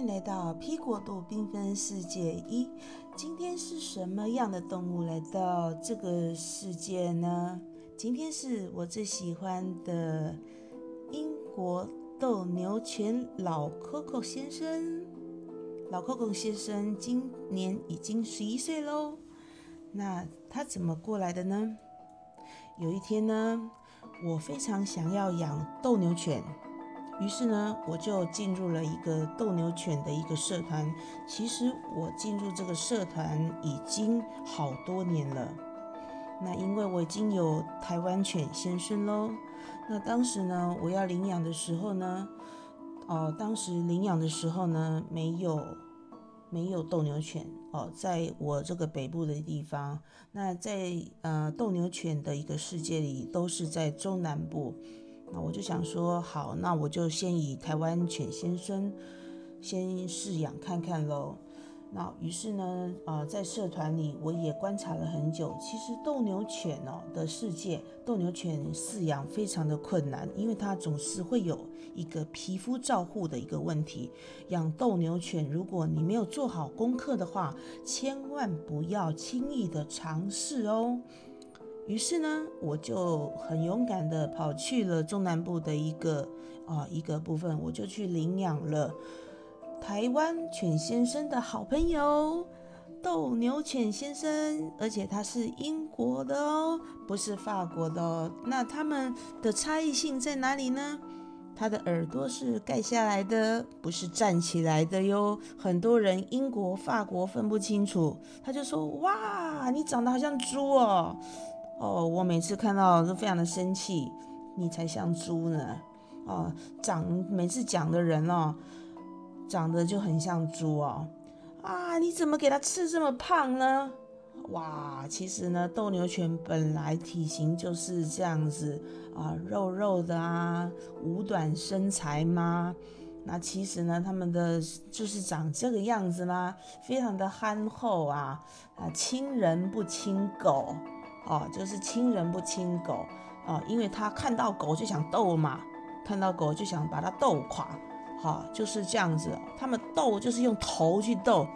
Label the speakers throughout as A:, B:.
A: 迎来到 P 国度缤纷世界一。今天是什么样的动物来到这个世界呢？今天是我最喜欢的英国斗牛犬老 Coco 先生。老 Coco 先生今年已经十一岁喽。那他怎么过来的呢？有一天呢，我非常想要养斗牛犬。于是呢，我就进入了一个斗牛犬的一个社团。其实我进入这个社团已经好多年了。那因为我已经有台湾犬先生喽。那当时呢，我要领养的时候呢，哦，当时领养的时候呢，没有没有斗牛犬哦，在我这个北部的地方。那在呃斗牛犬的一个世界里，都是在中南部。那我就想说，好，那我就先以台湾犬先生先饲养看看喽。那于是呢，呃，在社团里我也观察了很久。其实斗牛犬哦的世界，斗牛犬饲养非常的困难，因为它总是会有一个皮肤照护的一个问题。养斗牛犬，如果你没有做好功课的话，千万不要轻易的尝试哦。于是呢，我就很勇敢的跑去了中南部的一个啊一个部分，我就去领养了台湾犬先生的好朋友斗牛犬先生，而且他是英国的哦，不是法国的哦。那他们的差异性在哪里呢？他的耳朵是盖下来的，不是站起来的哟。很多人英国、法国分不清楚，他就说：“哇，你长得好像猪哦。”哦，我每次看到都非常的生气，你才像猪呢！哦，长每次讲的人哦，长得就很像猪哦。啊，你怎么给它吃这么胖呢？哇，其实呢，斗牛犬本来体型就是这样子啊，肉肉的啊，五短身材吗？那其实呢，他们的就是长这个样子吗？非常的憨厚啊，啊，亲人不亲狗。哦，就是亲人不亲狗，哦，因为他看到狗就想斗嘛，看到狗就想把它斗垮，哈，就是这样子。他们斗就是用头去斗，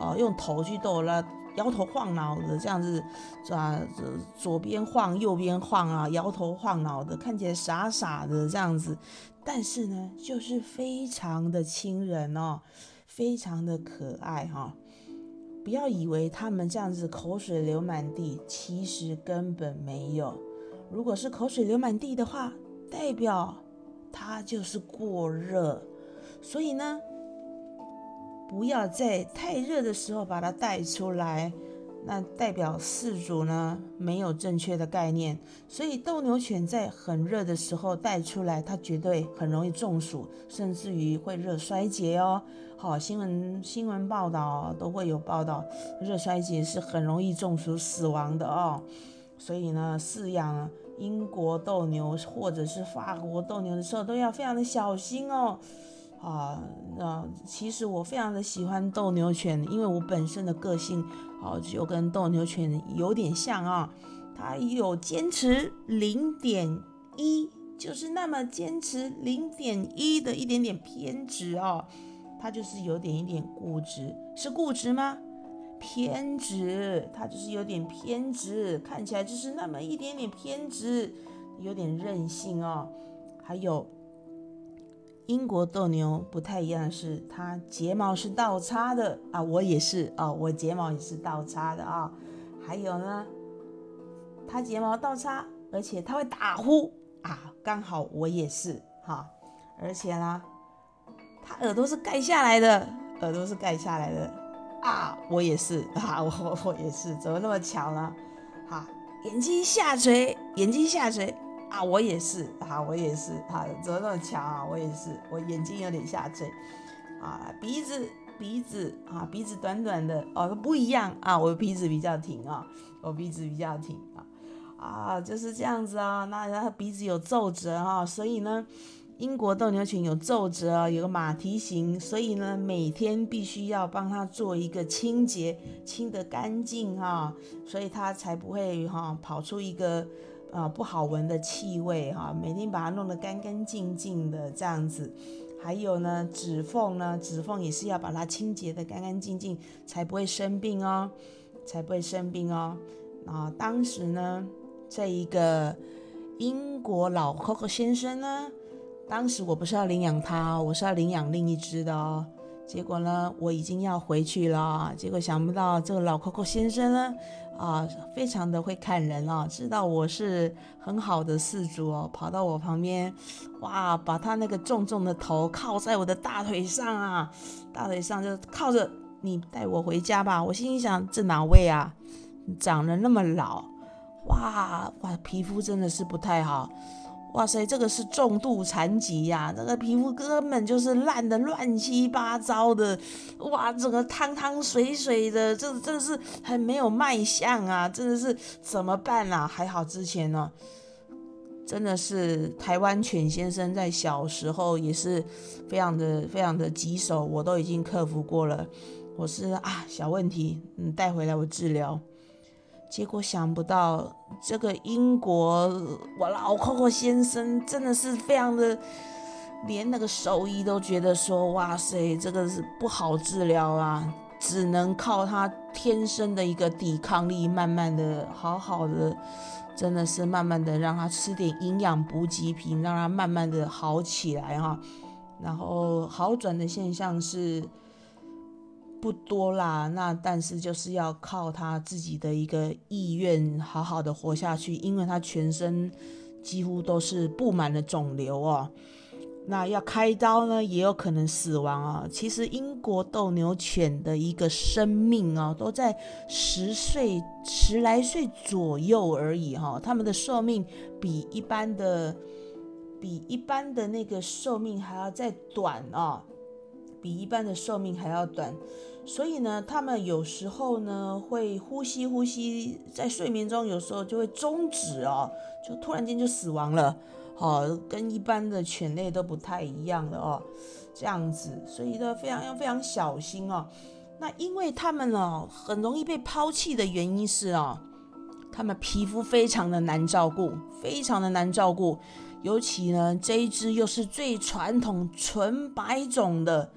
A: 哦，用头去斗了，摇头晃脑的这样子，啊，左边晃右边晃啊，摇头晃脑的，看起来傻傻的这样子，但是呢，就是非常的亲人哦，非常的可爱哈。不要以为他们这样子口水流满地，其实根本没有。如果是口水流满地的话，代表他就是过热。所以呢，不要在太热的时候把它带出来。那代表饲主呢没有正确的概念，所以斗牛犬在很热的时候带出来，它绝对很容易中暑，甚至于会热衰竭哦。好，新闻新闻报道都会有报道，热衰竭是很容易中暑死亡的哦。所以呢，饲养英国斗牛或者是法国斗牛的时候，都要非常的小心哦。啊，那其实我非常的喜欢斗牛犬，因为我本身的个性，哦，就跟斗牛犬有点像啊。它有坚持零点一，就是那么坚持零点一的一点点偏执哦。它就是有点一点固执，是固执吗？偏执，它就是有点偏执，看起来就是那么一点点偏执，有点任性哦。还有。英国斗牛不太一样的是，它睫毛是倒插的啊，我也是啊，我睫毛也是倒插的啊。还有呢，它睫毛倒插，而且它会打呼啊，刚好我也是哈。而且呢，它耳朵是盖下来的，耳朵是盖下来的啊，我也是啊，我我也是，怎么那么巧呢？哈，眼睛下垂，眼睛下垂。啊，我也是啊，我也是啊，怎么那么强啊？我也是，我眼睛有点下垂，啊，鼻子鼻子啊，鼻子短短的哦，不一样啊，我鼻子比较挺啊，我鼻子比较挺啊，啊，就是这样子啊，那他鼻子有皱褶哈，所以呢，英国斗牛犬有皱褶，有个马蹄形，所以呢，每天必须要帮它做一个清洁，清得干净哈，所以它才不会哈跑出一个。啊，不好闻的气味哈，每天把它弄得干干净净的这样子，还有呢，指缝呢，指缝也是要把它清洁的干干净净，才不会生病哦，才不会生病哦。啊，当时呢，这一个英国老 Coco 先生呢，当时我不是要领养他，我是要领养另一只的哦。结果呢，我已经要回去了，结果想不到这个老 Coco 先生呢，啊，非常的会看人啊，知道我是很好的事主哦，跑到我旁边，哇，把他那个重重的头靠在我的大腿上啊，大腿上就靠着，你带我回家吧。我心想，这哪位啊，长得那么老，哇哇，皮肤真的是不太好。哇塞，这个是重度残疾呀！这个皮肤根本就是烂的乱七八糟的，哇，整个汤汤水水的，这真的是很没有卖相啊！真的是怎么办啊？还好之前呢，真的是台湾犬先生在小时候也是非常的非常的棘手，我都已经克服过了。我是啊，小问题，嗯，带回来我治疗。结果想不到，这个英国我老 Coco 先生真的是非常的，连那个兽医都觉得说，哇塞，这个是不好治疗啊，只能靠他天生的一个抵抗力，慢慢的好好的，真的是慢慢的让他吃点营养补给品，让他慢慢的好起来哈。然后好转的现象是。不多啦，那但是就是要靠他自己的一个意愿，好好的活下去，因为他全身几乎都是布满了肿瘤哦。那要开刀呢，也有可能死亡啊。其实英国斗牛犬的一个生命啊，都在十岁、十来岁左右而已哈。他们的寿命比一般的、比一般的那个寿命还要再短啊，比一般的寿命还要短。所以呢，他们有时候呢会呼吸呼吸，在睡眠中有时候就会终止哦，就突然间就死亡了，哦，跟一般的犬类都不太一样的哦，这样子，所以呢非常要非常小心哦。那因为他们哦很容易被抛弃的原因是哦，他们皮肤非常的难照顾，非常的难照顾，尤其呢这一只又是最传统纯白种的。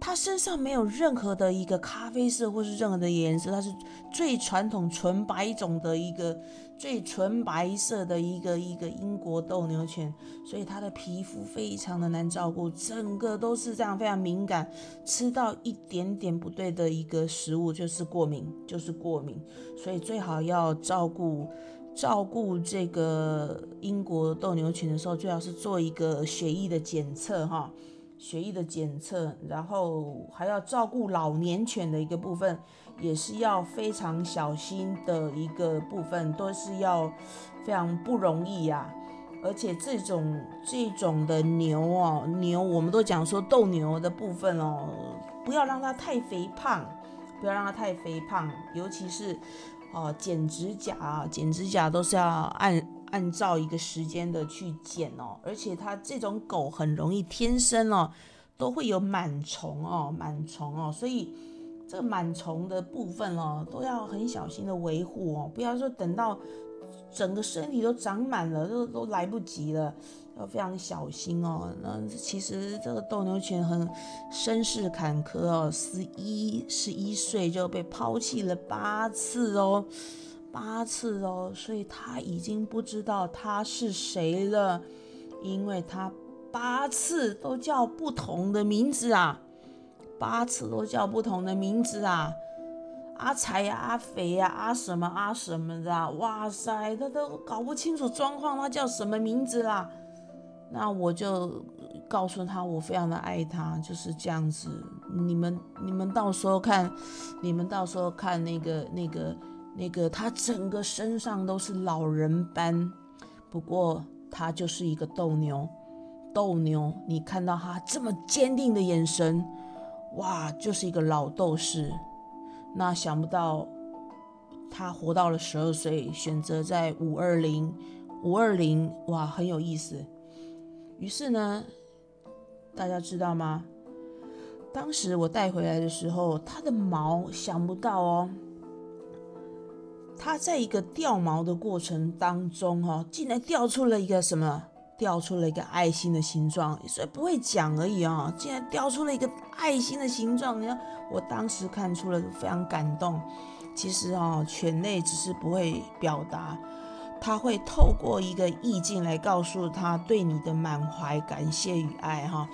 A: 它身上没有任何的一个咖啡色或是任何的颜色，它是最传统纯白种的一个最纯白色的一个一个英国斗牛犬，所以它的皮肤非常的难照顾，整个都是这样非常敏感，吃到一点点不对的一个食物就是过敏，就是过敏，所以最好要照顾照顾这个英国斗牛犬的时候，最好是做一个血液的检测哈。血液的检测，然后还要照顾老年犬的一个部分，也是要非常小心的一个部分，都是要非常不容易呀。而且这种这种的牛哦，牛我们都讲说斗牛的部分哦，不要让它太肥胖，不要让它太肥胖，尤其是哦剪指甲，剪指甲都是要按。按照一个时间的去剪哦，而且它这种狗很容易天生哦，都会有螨虫哦，螨虫哦，所以这个螨虫的部分哦，都要很小心的维护哦，不要说等到整个身体都长满了，都都来不及了，要非常小心哦。那其实这个斗牛犬很身世坎坷哦，十一十一岁就被抛弃了八次哦。八次哦，所以他已经不知道他是谁了，因为他八次都叫不同的名字啊，八次都叫不同的名字啊，阿财呀、阿肥呀、阿什么阿什么的，哇塞，他都搞不清楚状况，他叫什么名字啦？那我就告诉他，我非常的爱他，就是这样子。你们你们到时候看，你们到时候看那个那个。那个他整个身上都是老人斑，不过他就是一个斗牛，斗牛，你看到他这么坚定的眼神，哇，就是一个老斗士。那想不到他活到了十二岁，选择在五二零，五二零，哇，很有意思。于是呢，大家知道吗？当时我带回来的时候，它的毛想不到哦。它在一个掉毛的过程当中，哈，竟然掉出了一个什么？掉出了一个爱心的形状，所以不会讲而已哦，竟然掉出了一个爱心的形状，你看，我当时看出了非常感动。其实哦，犬类只是不会表达，它会透过一个意境来告诉他对你的满怀感谢与爱哈。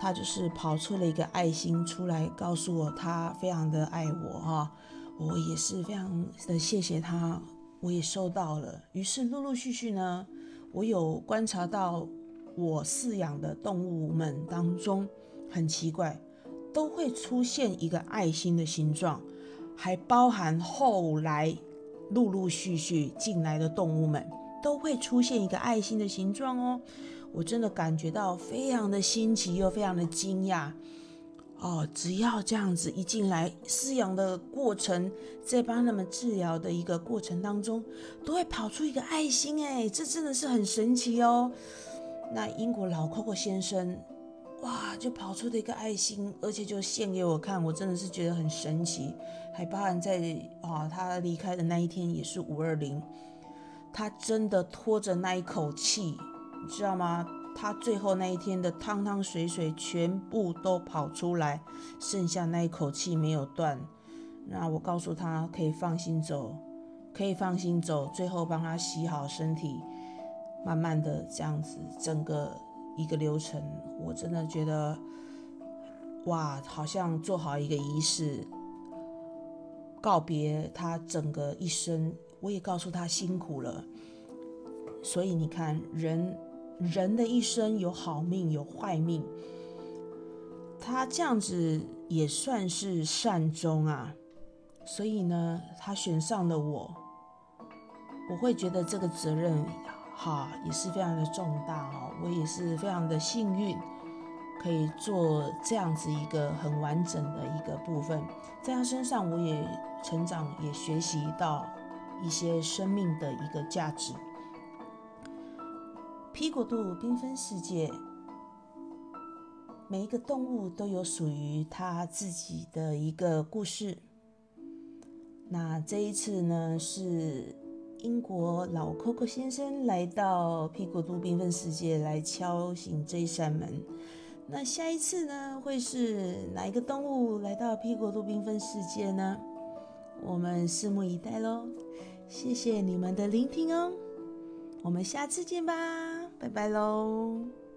A: 他就是跑出了一个爱心出来，告诉我他非常的爱我哈。我也是非常的谢谢他，我也收到了。于是陆陆续续呢，我有观察到我饲养的动物们当中，很奇怪，都会出现一个爱心的形状。还包含后来陆陆续续进来的动物们，都会出现一个爱心的形状哦。我真的感觉到非常的新奇又非常的惊讶哦。只要这样子一进来，饲养的过程，在帮他们治疗的一个过程当中，都会跑出一个爱心哎，这真的是很神奇哦。那英国老 Coco 先生。哇，就跑出的一个爱心，而且就献给我看，我真的是觉得很神奇。还包含在啊，他离开的那一天也是五二零，他真的拖着那一口气，你知道吗？他最后那一天的汤汤水水全部都跑出来，剩下那一口气没有断。那我告诉他可以放心走，可以放心走。最后帮他洗好身体，慢慢的这样子，整个。一个流程，我真的觉得，哇，好像做好一个仪式，告别他整个一生。我也告诉他辛苦了。所以你看，人人的一生有好命有坏命，他这样子也算是善终啊。所以呢，他选上了我，我会觉得这个责任。哈，也是非常的重大哦，我也是非常的幸运，可以做这样子一个很完整的一个部分，在他身上我也成长，也学习到一些生命的一个价值。皮果度缤纷世界，每一个动物都有属于它自己的一个故事。那这一次呢是。英国老 Coco 先生来到屁股度缤纷世界来敲醒这一扇门。那下一次呢，会是哪一个动物来到屁股度缤纷世界呢？我们拭目以待喽！谢谢你们的聆听哦，我们下次见吧，拜拜喽。